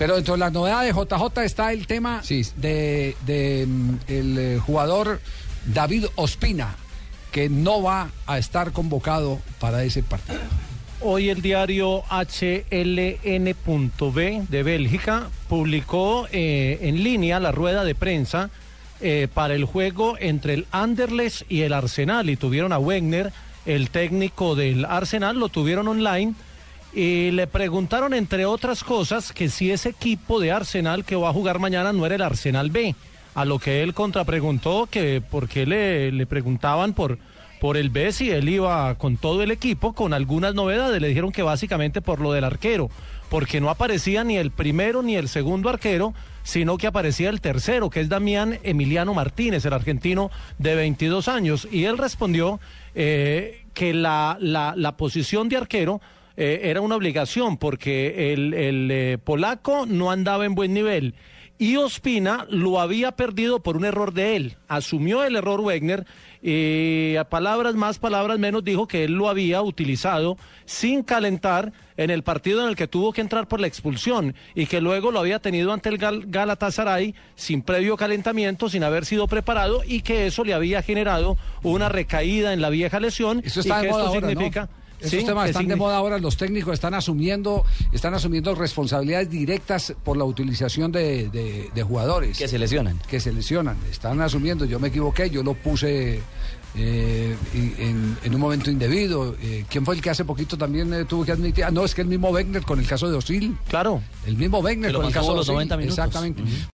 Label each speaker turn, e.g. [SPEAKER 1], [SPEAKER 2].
[SPEAKER 1] Pero dentro de las novedades de JJ está el tema de, de, mm, el eh, jugador David Ospina, que no va a estar convocado para ese partido.
[SPEAKER 2] Hoy el diario HLN.B de Bélgica publicó eh, en línea la rueda de prensa eh, para el juego entre el Anderlecht y el Arsenal y tuvieron a Wegner, el técnico del Arsenal, lo tuvieron online y le preguntaron entre otras cosas que si ese equipo de Arsenal que va a jugar mañana no era el Arsenal B, a lo que él contrapreguntó que por qué le, le preguntaban por por el B si él iba con todo el equipo, con algunas novedades. Le dijeron que básicamente por lo del arquero, porque no aparecía ni el primero ni el segundo arquero, sino que aparecía el tercero, que es Damián Emiliano Martínez, el argentino de 22 años. Y él respondió eh, que la, la, la, posición de arquero eh, era una obligación, porque el, el eh, polaco no andaba en buen nivel y Ospina lo había perdido por un error de él. Asumió el error Wegner y a palabras más, palabras menos dijo que él lo había utilizado sin calentar en el partido en el que tuvo que entrar por la expulsión y que luego lo había tenido ante el Gal Galatasaray sin previo calentamiento, sin haber sido preparado y que eso le había generado una recaída en la vieja lesión
[SPEAKER 1] eso está
[SPEAKER 2] y que esto
[SPEAKER 1] ahora,
[SPEAKER 2] significa...
[SPEAKER 1] ¿no? Esos temas están de moda ahora, los técnicos están asumiendo, están asumiendo responsabilidades directas por la utilización de, de, de jugadores.
[SPEAKER 3] Que se lesionan.
[SPEAKER 1] Que se lesionan, están asumiendo, yo me equivoqué, yo lo puse eh, en, en, un momento indebido. Eh, ¿Quién fue el que hace poquito también eh, tuvo que admitir? Ah, no, es que el mismo Wegner con el caso de Osil.
[SPEAKER 2] Claro.
[SPEAKER 1] El mismo Wegner con el caso de
[SPEAKER 3] los
[SPEAKER 1] Osil.
[SPEAKER 3] 90 minutos.
[SPEAKER 1] Exactamente.